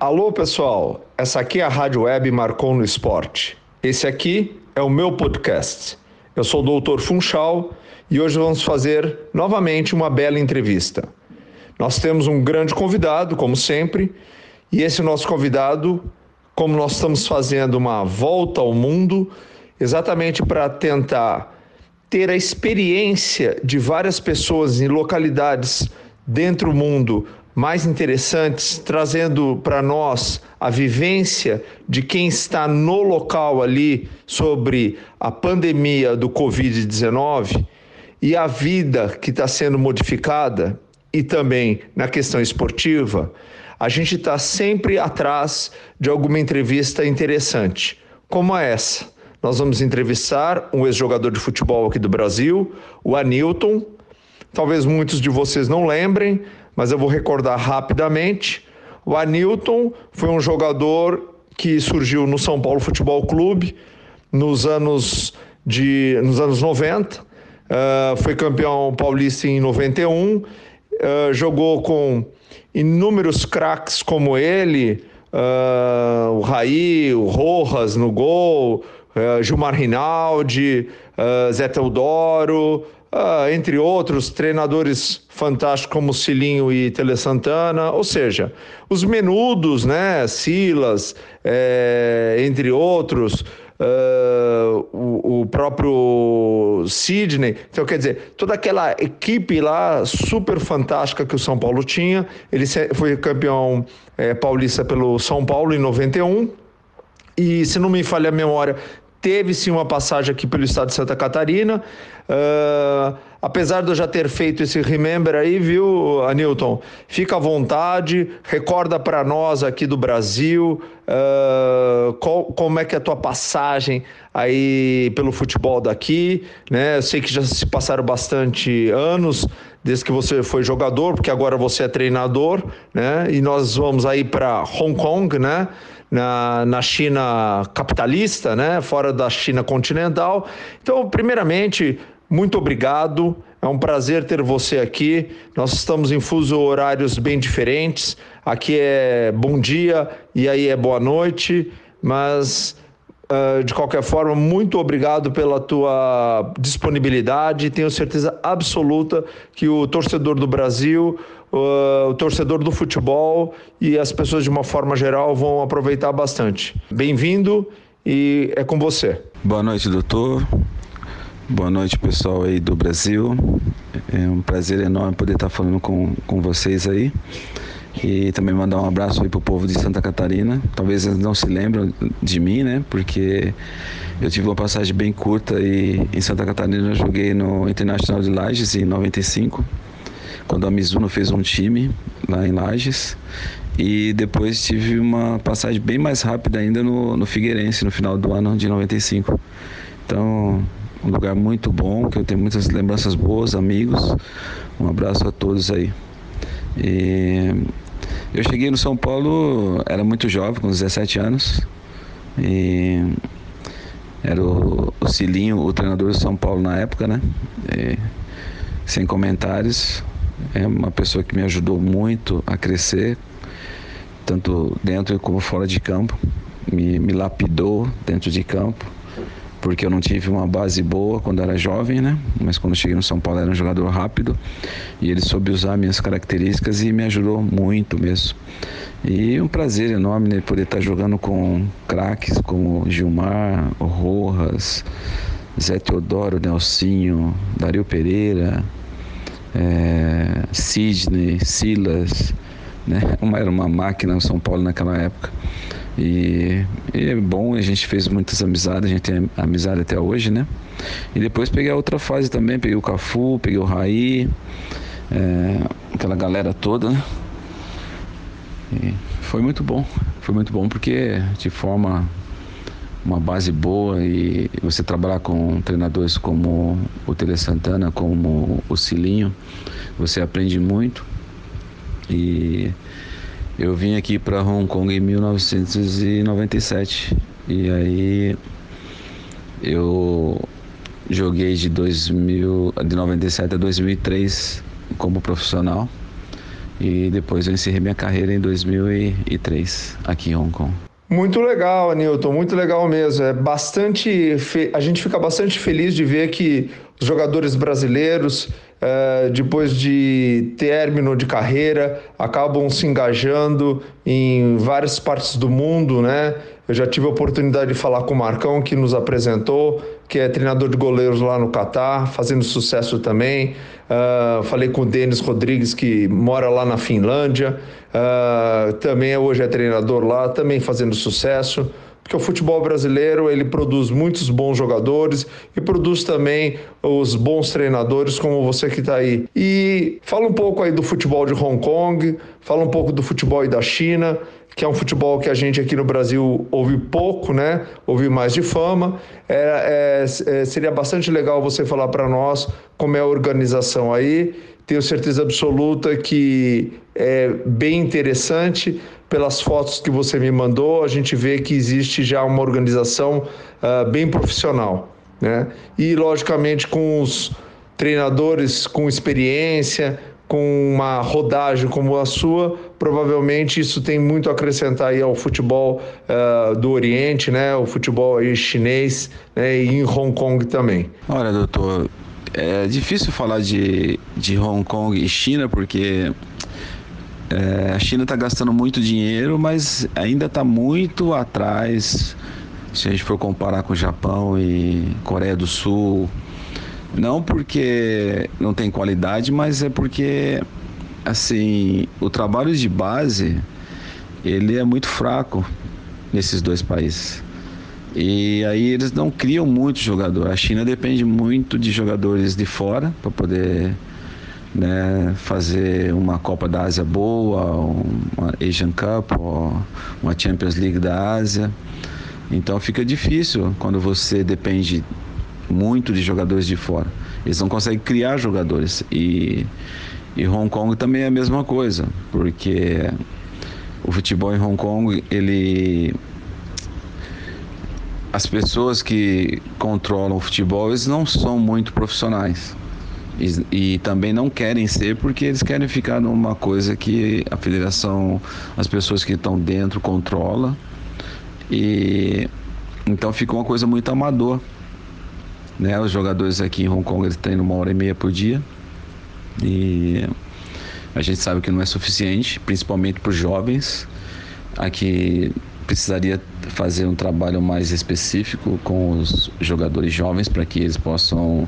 Alô, pessoal. Essa aqui é a Rádio Web Marcou no Esporte. Esse aqui é o meu podcast. Eu sou o Doutor Funchal e hoje vamos fazer novamente uma bela entrevista. Nós temos um grande convidado, como sempre, e esse nosso convidado, como nós estamos fazendo uma volta ao mundo, exatamente para tentar ter a experiência de várias pessoas em localidades dentro do mundo mais interessantes, trazendo para nós a vivência de quem está no local ali sobre a pandemia do Covid-19 e a vida que está sendo modificada e também na questão esportiva, a gente está sempre atrás de alguma entrevista interessante, como essa nós vamos entrevistar um ex-jogador de futebol aqui do Brasil, o Anilton. Talvez muitos de vocês não lembrem, mas eu vou recordar rapidamente. O Anilton foi um jogador que surgiu no São Paulo Futebol Clube nos anos, de, nos anos 90, uh, ah, foi campeão paulista em 91, uh, ah, jogou com inúmeros craques como ele, uh, o Raí, o Rojas no gol, Gilmar Rinaldi, Zé Teodoro, uh, entre outros treinadores fantásticos como Cilinho e Tele Santana, ou seja, os menudos, né, Silas, é, entre outros, Uh, o, o, próprio Sidney. Então, quer dizer, toda aquela equipe lá super fantástica que o São Paulo tinha. Ele foi campeão é, paulista pelo São Paulo em 91. E, se não me falha a memória, teve sim uma passagem aqui pelo estado de Santa Catarina. Uh, apesar de eu já ter feito esse remember aí, viu, Anilton? Fica à vontade, recorda para nós aqui do Brasil uh, qual, como é que é a tua passagem aí pelo futebol daqui, né? Eu sei que já se passaram bastante anos desde que você foi jogador, porque agora você é treinador, né? E nós vamos aí para Hong Kong, né? Na, na China capitalista, né? fora da China continental. Então, primeiramente, muito obrigado. É um prazer ter você aqui. Nós estamos em fuso horários bem diferentes. Aqui é bom dia e aí é boa noite, mas uh, de qualquer forma, muito obrigado pela tua disponibilidade. Tenho certeza absoluta que o torcedor do Brasil o torcedor do futebol e as pessoas de uma forma geral vão aproveitar bastante. Bem-vindo e é com você. Boa noite, doutor. Boa noite, pessoal aí do Brasil. É um prazer enorme poder estar falando com, com vocês aí. E também mandar um abraço aí pro povo de Santa Catarina. Talvez eles não se lembram de mim, né? Porque eu tive uma passagem bem curta e em Santa Catarina eu joguei no Internacional de Lages em 95 quando a Mizuno fez um time lá em Lages. E depois tive uma passagem bem mais rápida ainda no, no Figueirense, no final do ano de 95. Então, um lugar muito bom, que eu tenho muitas lembranças boas, amigos. Um abraço a todos aí. E eu cheguei no São Paulo, era muito jovem, com 17 anos. E era o, o Cilinho, o treinador do São Paulo na época, né? E, sem comentários. É uma pessoa que me ajudou muito a crescer, tanto dentro como fora de campo. Me, me lapidou dentro de campo, porque eu não tive uma base boa quando era jovem, né? Mas quando cheguei no São Paulo era um jogador rápido e ele soube usar minhas características e me ajudou muito mesmo. E um prazer enorme né, poder estar jogando com craques como Gilmar, Rojas, Zé Teodoro, Nelsinho, Dario Pereira, é, Sidney, Silas, né? Uma, era uma máquina no São Paulo naquela época. E, e, é bom, a gente fez muitas amizades, a gente tem amizade até hoje, né? E depois peguei a outra fase também, peguei o Cafu, peguei o Raí, é, aquela galera toda, né? E foi muito bom, foi muito bom porque de forma uma base boa e você trabalhar com treinadores como o Tele Santana, como o Cilinho, você aprende muito. E eu vim aqui para Hong Kong em 1997 e aí eu joguei de 2000, de 97 a 2003 como profissional E depois eu encerrei minha carreira em 2003 aqui em Hong Kong. Muito legal, Newton, muito legal mesmo. É bastante, a gente fica bastante feliz de ver que os jogadores brasileiros é, depois de término de carreira, acabam se engajando em várias partes do mundo, né? Eu já tive a oportunidade de falar com o Marcão, que nos apresentou, que é treinador de goleiros lá no Catar, fazendo sucesso também. Uh, falei com o Denis Rodrigues, que mora lá na Finlândia, uh, também hoje é treinador lá, também fazendo sucesso porque o futebol brasileiro ele produz muitos bons jogadores e produz também os bons treinadores como você que está aí. E fala um pouco aí do futebol de Hong Kong, fala um pouco do futebol da China, que é um futebol que a gente aqui no Brasil ouve pouco, né? Ouve mais de fama. É, é, é seria bastante legal você falar para nós como é a organização aí. Tenho certeza absoluta que é bem interessante pelas fotos que você me mandou, a gente vê que existe já uma organização uh, bem profissional. Né? E, logicamente, com os treinadores com experiência, com uma rodagem como a sua, provavelmente isso tem muito a acrescentar aí ao futebol uh, do Oriente, né? o futebol aí chinês né? e em Hong Kong também. Olha, doutor, é difícil falar de, de Hong Kong e China porque é, a China está gastando muito dinheiro, mas ainda está muito atrás. Se a gente for comparar com o Japão e Coreia do Sul, não porque não tem qualidade, mas é porque assim o trabalho de base ele é muito fraco nesses dois países. E aí eles não criam muito jogador. A China depende muito de jogadores de fora para poder né, fazer uma Copa da Ásia boa, uma Asian Cup, uma Champions League da Ásia. Então fica difícil quando você depende muito de jogadores de fora. Eles não conseguem criar jogadores. E, e Hong Kong também é a mesma coisa, porque o futebol em Hong Kong, ele as pessoas que controlam o futebol, eles não são muito profissionais. E, e, também não querem ser porque eles querem ficar numa coisa que a federação, as pessoas que estão dentro controla e então fica uma coisa muito amador, né? Os jogadores aqui em Hong Kong eles treinam uma hora e meia por dia e a gente sabe que não é suficiente, principalmente para os jovens. Aqui precisaria fazer um trabalho mais específico com os jogadores jovens para que eles possam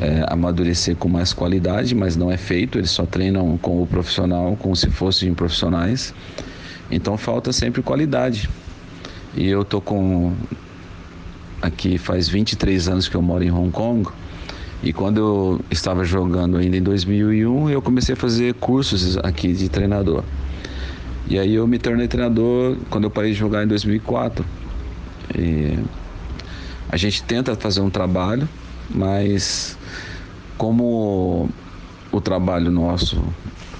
é, amadurecer com mais qualidade, mas não é feito, eles só treinam com o profissional como se fossem profissionais. Então falta sempre qualidade. E eu tô com aqui faz 23 anos que eu moro em Hong Kong. E quando eu estava jogando ainda em 2001, eu comecei a fazer cursos aqui de treinador. E aí eu me tornei treinador quando eu parei de jogar em 2004. E a gente tenta fazer um trabalho, mas como o trabalho nosso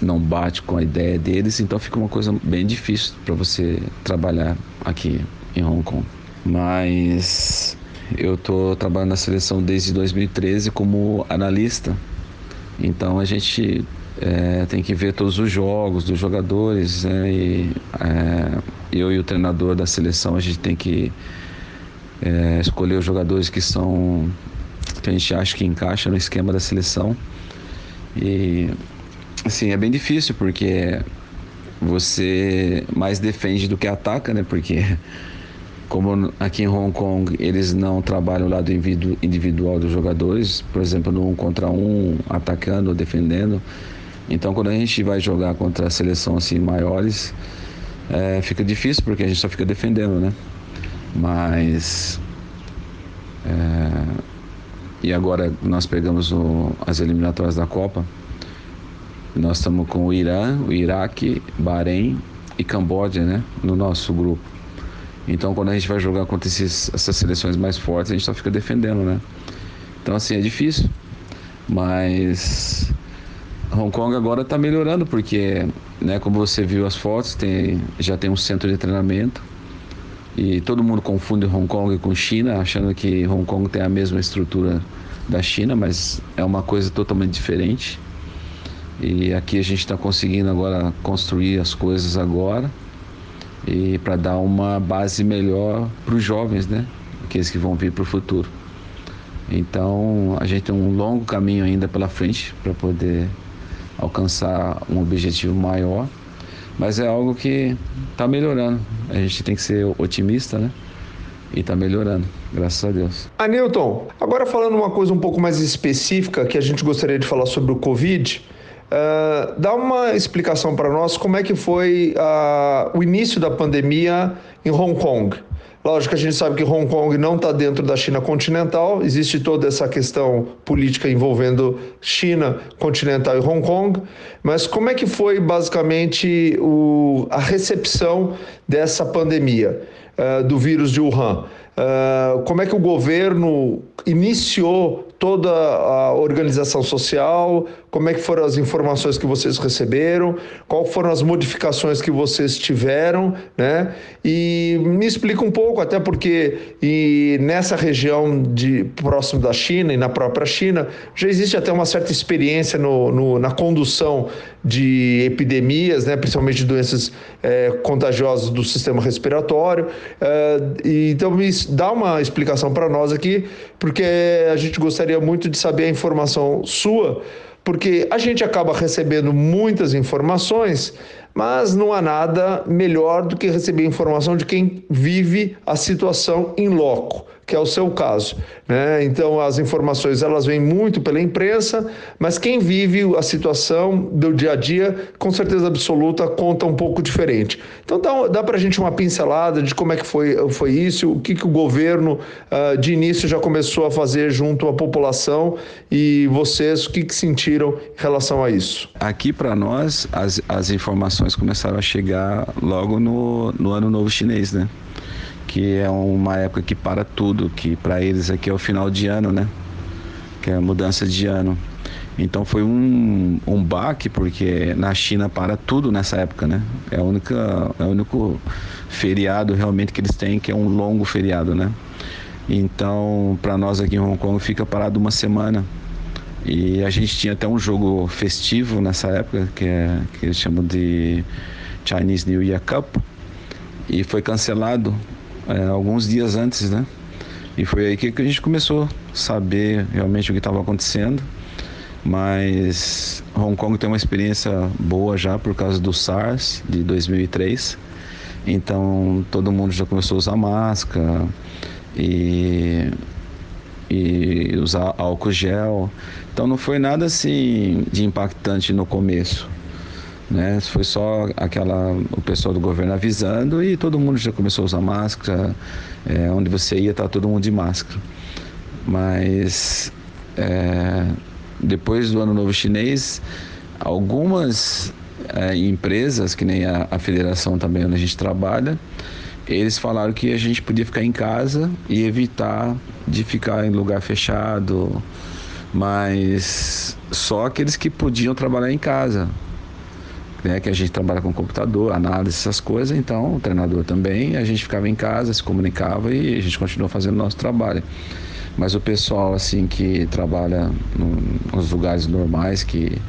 não bate com a ideia deles, então fica uma coisa bem difícil para você trabalhar aqui em Hong Kong. Mas eu estou trabalhando na seleção desde 2013 como analista, então a gente é, tem que ver todos os jogos dos jogadores, né? e é, eu e o treinador da seleção a gente tem que é, escolher os jogadores que são que a gente acha que encaixa no esquema da seleção. E assim, é bem difícil porque você mais defende do que ataca, né? Porque como aqui em Hong Kong eles não trabalham o lado individual dos jogadores, por exemplo, no um contra um, atacando ou defendendo. Então, quando a gente vai jogar contra a seleção assim maiores, é, fica difícil porque a gente só fica defendendo, né? Mas é, e agora nós pegamos o, as eliminatórias da Copa. Nós estamos com o Irã, o Iraque, Bahrein e Camboja, né? No nosso grupo. Então, quando a gente vai jogar contra esses, essas seleções mais fortes, a gente só fica defendendo, né? Então, assim, é difícil. Mas Hong Kong agora está melhorando, porque, né, como você viu as fotos, tem, já tem um centro de treinamento e todo mundo confunde Hong Kong com China, achando que Hong Kong tem a mesma estrutura da China, mas é uma coisa totalmente diferente. E aqui a gente está conseguindo agora construir as coisas agora e para dar uma base melhor para os jovens, né? Aqueles que vão vir para o futuro. Então a gente tem um longo caminho ainda pela frente para poder alcançar um objetivo maior, mas é algo que está melhorando. A gente tem que ser otimista, né? E está melhorando, graças a Deus. Anilton, agora falando uma coisa um pouco mais específica que a gente gostaria de falar sobre o Covid. Uh, dá uma explicação para nós como é que foi uh, o início da pandemia em Hong Kong. Lógico a gente sabe que Hong Kong não está dentro da China continental, existe toda essa questão política envolvendo China continental e Hong Kong, mas como é que foi basicamente o, a recepção dessa pandemia uh, do vírus de Wuhan? Uh, como é que o governo iniciou toda a organização social, como é que foram as informações que vocês receberam, quais foram as modificações que vocês tiveram, né? E me explica um pouco, até porque e nessa região de próximo da China e na própria China já existe até uma certa experiência no, no na condução de epidemias, né? Principalmente de doenças é, contagiosas do sistema respiratório. É, e, então me dá uma explicação para nós aqui, porque a gente gostaria muito de saber a informação sua, porque a gente acaba recebendo muitas informações, mas não há nada melhor do que receber informação de quem vive a situação em loco que é o seu caso. Né? Então, as informações elas vêm muito pela imprensa, mas quem vive a situação do dia a dia, com certeza absoluta, conta um pouco diferente. Então, dá, dá para a gente uma pincelada de como é que foi, foi isso, o que, que o governo uh, de início já começou a fazer junto à população e vocês, o que, que sentiram em relação a isso? Aqui, para nós, as, as informações começaram a chegar logo no, no Ano Novo Chinês, né? Que é uma época que para tudo, que para eles aqui é o final de ano, né? Que é a mudança de ano. Então foi um, um baque, porque na China para tudo nessa época, né? É, a única, é o único feriado realmente que eles têm, que é um longo feriado, né? Então, para nós aqui em Hong Kong, fica parado uma semana. E a gente tinha até um jogo festivo nessa época, que, é, que eles chamam de Chinese New Year Cup, e foi cancelado é, alguns dias antes, né? E foi aí que, a gente começou a saber realmente o que estava acontecendo. Mas Hong Kong tem uma experiência boa já por causa do SARS de 2003. Então todo mundo já começou a usar máscara e, e usar álcool gel. Então não foi nada assim de impactante no começo. Né? Foi só aquela o pessoal do governo avisando e todo mundo já começou a usar máscara. É, onde você ia, tá todo mundo de máscara. Mas é, depois do Ano Novo Chinês, algumas é, empresas, que nem a, a federação também onde a gente trabalha, eles falaram que a gente podia ficar em casa e evitar de ficar em lugar fechado, mas só aqueles que podiam trabalhar em casa, né, que a gente trabalha com computador, análise, essas coisas, então o treinador também, a gente ficava em casa, se comunicava e a gente continuou fazendo o nosso trabalho. Mas o pessoal assim que trabalha nos lugares normais, que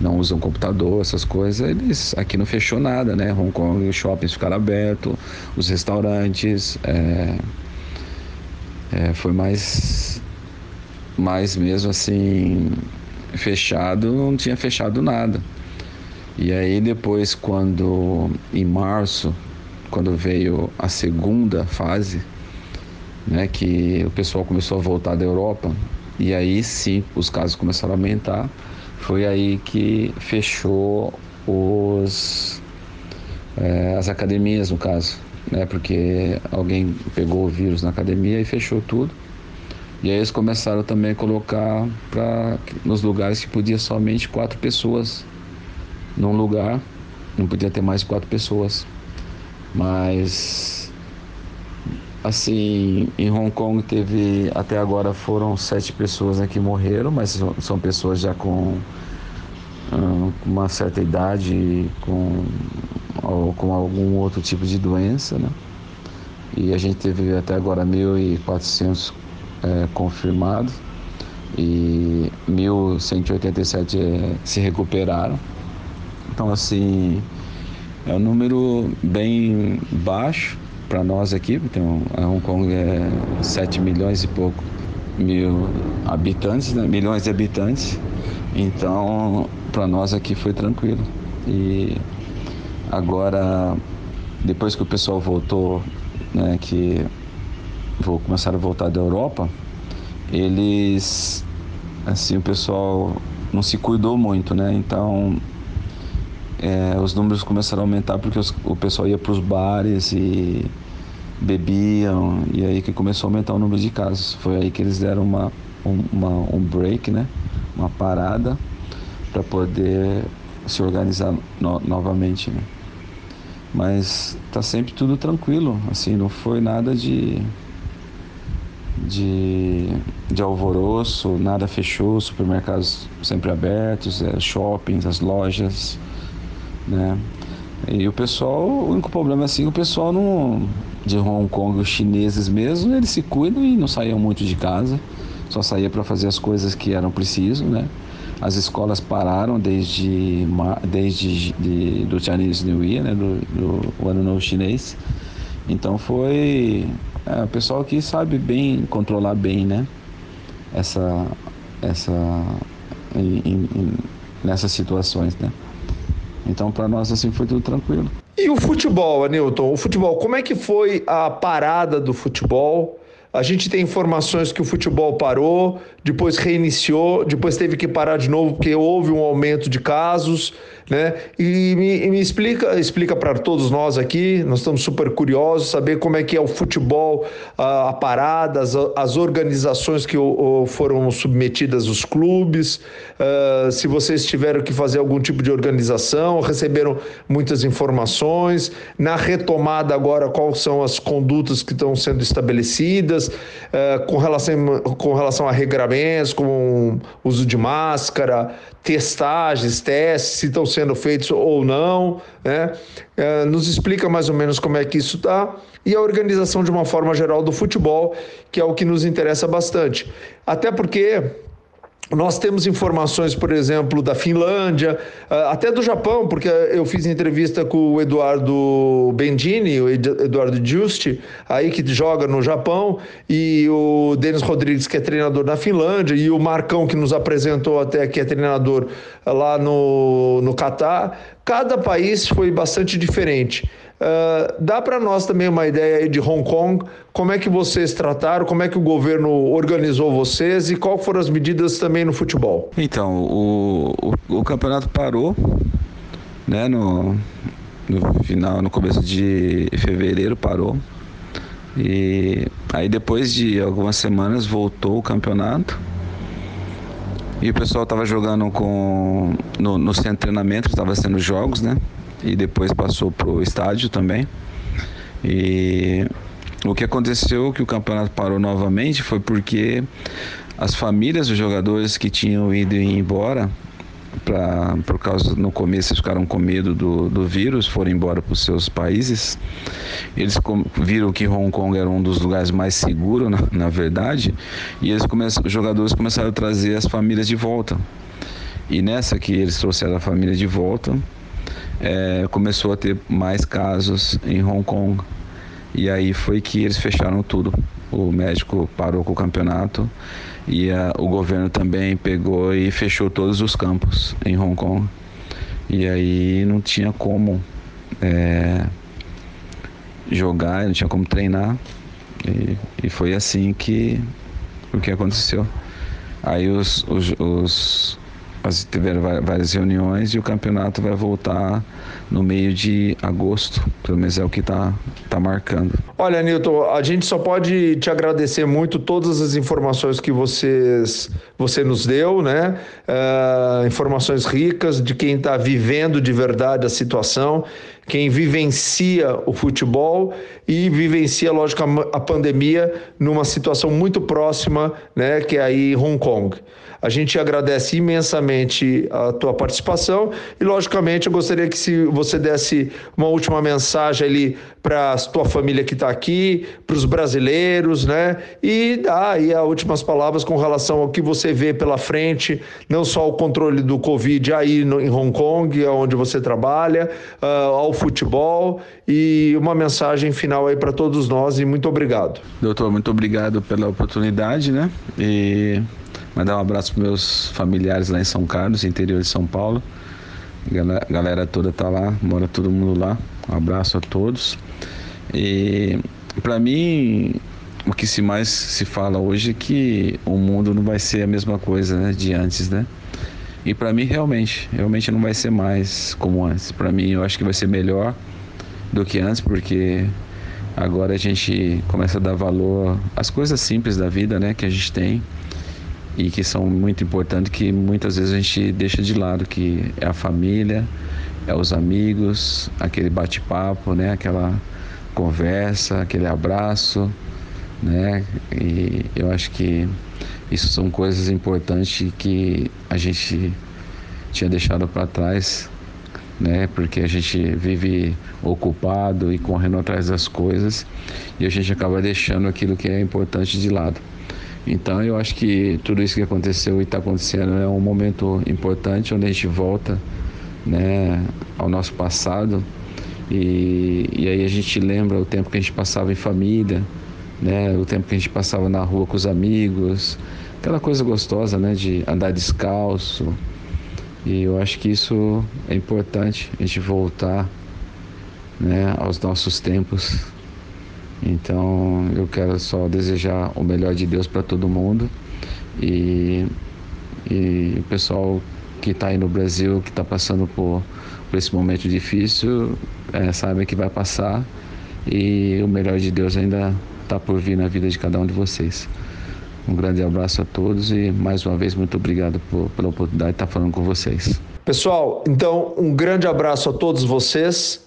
não usam computador, essas coisas, eles aqui não fechou nada, né? Hong Kong, os shoppings ficaram abertos, os restaurantes, é, é, foi mais, mais mesmo assim fechado, não tinha fechado nada. E aí depois quando em março, quando veio a segunda fase, né, que o pessoal começou a voltar da Europa, e aí sim os casos começaram a aumentar, foi aí que fechou os é, as academias no caso, né, porque alguém pegou o vírus na academia e fechou tudo. E aí eles começaram também a colocar para nos lugares que podia somente quatro pessoas num lugar, não podia ter mais de quatro pessoas. Mas assim, em Hong Kong teve até agora foram sete pessoas né, que morreram, mas são pessoas já com uh, uma certa idade, com, com algum outro tipo de doença, né? E a gente teve até agora 1.400 é, confirmados, e 1.187 é, se recuperaram. Então, assim, é um número bem baixo para nós aqui, porque a Hong Kong é 7 milhões e pouco mil habitantes, né? milhões de habitantes. Então, para nós aqui foi tranquilo. E agora, depois que o pessoal voltou, né, que vou começar a voltar da Europa, eles, assim, o pessoal não se cuidou muito, né? Então, é, os números começaram a aumentar porque os, o pessoal ia para os bares e bebiam e aí que começou a aumentar o número de casos. Foi aí que eles deram uma, um, uma, um break, né? Uma parada para poder se organizar no, novamente, né? Mas tá sempre tudo tranquilo, assim, não foi nada de de, de alvoroço, nada fechou, supermercados sempre abertos, é, shoppings, as lojas, né? E o pessoal, o único problema assim, o pessoal não, de Hong Kong, os chineses mesmo, eles se cuidam e não saíam muito de casa, só saía para fazer as coisas que eram preciso, né? As escolas pararam desde, desde de, do Chinese New Year, né? do, do Ano Novo Chinês. Então foi é, o pessoal que sabe bem controlar bem, né? Essa, essa, em, em, nessas situações, né? Então, para nós, assim, foi tudo tranquilo. E o futebol, Anilton? O futebol, como é que foi a parada do futebol? A gente tem informações que o futebol parou, depois reiniciou, depois teve que parar de novo porque houve um aumento de casos, né? E me, me explica, explica para todos nós aqui, nós estamos super curiosos saber como é que é o futebol, a, a parada, as, as, organizações que o, o foram submetidas, os clubes, uh, se vocês tiveram que fazer algum tipo de organização, receberam muitas informações, na retomada agora quais são as condutas que estão sendo estabelecidas, uh, com, relação, com relação a regramentos, como uso de máscara, testagens, testes, se estão sendo feitos ou não, né? É, nos explica mais ou menos como é que isso está e a organização de uma forma geral do futebol, que é o que nos interessa bastante. Até porque nós temos informações, por exemplo, da Finlândia, ah, até do Japão, porque eu fiz entrevista com o Eduardo Bendini, o Eduardo Giusti, aí que joga no Japão, e o Denis Rodrigues, que é treinador na Finlândia, e o Marcão, que nos apresentou até, que é treinador lá no, no Catar. Cada país foi bastante diferente. Uh, dá para nós também uma ideia de Hong Kong, como é que vocês trataram, como é que o governo organizou vocês e qual foram as medidas também no futebol? Então, o, o, o campeonato parou, né, no, no final, no começo de fevereiro parou. E aí depois de algumas semanas voltou o campeonato. E o pessoal estava jogando com no, no centro de treinamento, estava sendo jogos, né? e depois passou para o estádio também. E o que aconteceu que o campeonato parou novamente foi porque as famílias dos jogadores que tinham ido embora pra, por causa no começo eles ficaram com medo do, do vírus, foram embora para os seus países. Eles com, viram que Hong Kong era um dos lugares mais seguros, na, na verdade, e eles começam, os jogadores começaram a trazer as famílias de volta. E nessa que eles trouxeram a família de volta, é, começou a ter mais casos em Hong Kong. E aí foi que eles fecharam tudo. O médico parou com o campeonato e a, o governo também pegou e fechou todos os campos em Hong Kong. E aí não tinha como é, jogar, não tinha como treinar. E, e, foi assim que o que aconteceu. Aí os, os, os mas tiveram várias reuniões e o campeonato vai voltar no meio de agosto, pelo menos é o que está tá marcando. Olha, Nilton, a gente só pode te agradecer muito todas as informações que vocês, você nos deu, né? Uh, informações ricas de quem está vivendo de verdade a situação, quem vivencia o futebol e vivencia, lógico, a, a pandemia numa situação muito próxima, né? Que é aí Hong Kong. A gente agradece imensamente a tua participação e, logicamente, eu gostaria que se você desse uma última mensagem ali para tua família que está aqui, para os brasileiros, né? E dar aí as últimas palavras com relação ao que você vê pela frente, não só o controle do Covid aí no, em Hong Kong, onde você trabalha, uh, ao futebol e uma mensagem final aí para todos nós e muito obrigado. Doutor, muito obrigado pela oportunidade, né? E mandar um abraço para meus familiares lá em São Carlos, interior de São Paulo. A galera toda tá lá, mora todo mundo lá. Um abraço a todos. E para mim, o que se mais se fala hoje é que o mundo não vai ser a mesma coisa né, de antes, né? E para mim realmente, realmente não vai ser mais como antes. Para mim eu acho que vai ser melhor do que antes, porque agora a gente começa a dar valor às coisas simples da vida, né, que a gente tem e que são muito importantes que muitas vezes a gente deixa de lado, que é a família, é os amigos, aquele bate-papo, né, aquela conversa, aquele abraço, né? E eu acho que isso são coisas importantes que a gente tinha deixado para trás, né? Porque a gente vive ocupado e correndo atrás das coisas e a gente acaba deixando aquilo que é importante de lado. Então eu acho que tudo isso que aconteceu e está acontecendo é um momento importante onde a gente volta né, ao nosso passado e, e aí a gente lembra o tempo que a gente passava em família, né, o tempo que a gente passava na rua com os amigos, aquela coisa gostosa né, de andar descalço. E eu acho que isso é importante, a gente voltar né, aos nossos tempos. Então eu quero só desejar o melhor de Deus para todo mundo. E, e o pessoal que está aí no Brasil, que está passando por, por, esse momento difícil, é, sabe que vai passar. E o melhor de Deus ainda está por vir na vida de cada um de vocês. Um grande abraço a todos e mais uma vez muito obrigado por, pela oportunidade de estar falando com vocês. Pessoal, então um grande abraço a todos vocês.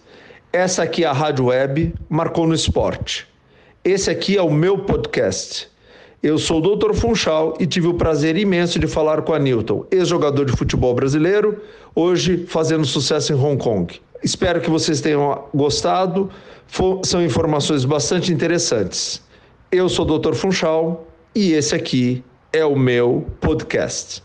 Essa aqui é a Rádio Web Marcou no Esporte. Esse aqui é o meu podcast. Eu sou o Dr. Funchal e tive o prazer imenso de falar com a Newton, ex-jogador de futebol brasileiro, hoje fazendo sucesso em Hong Kong. Espero que vocês tenham gostado. São informações bastante interessantes. Eu sou o Dr. Funchal e esse aqui é o meu podcast.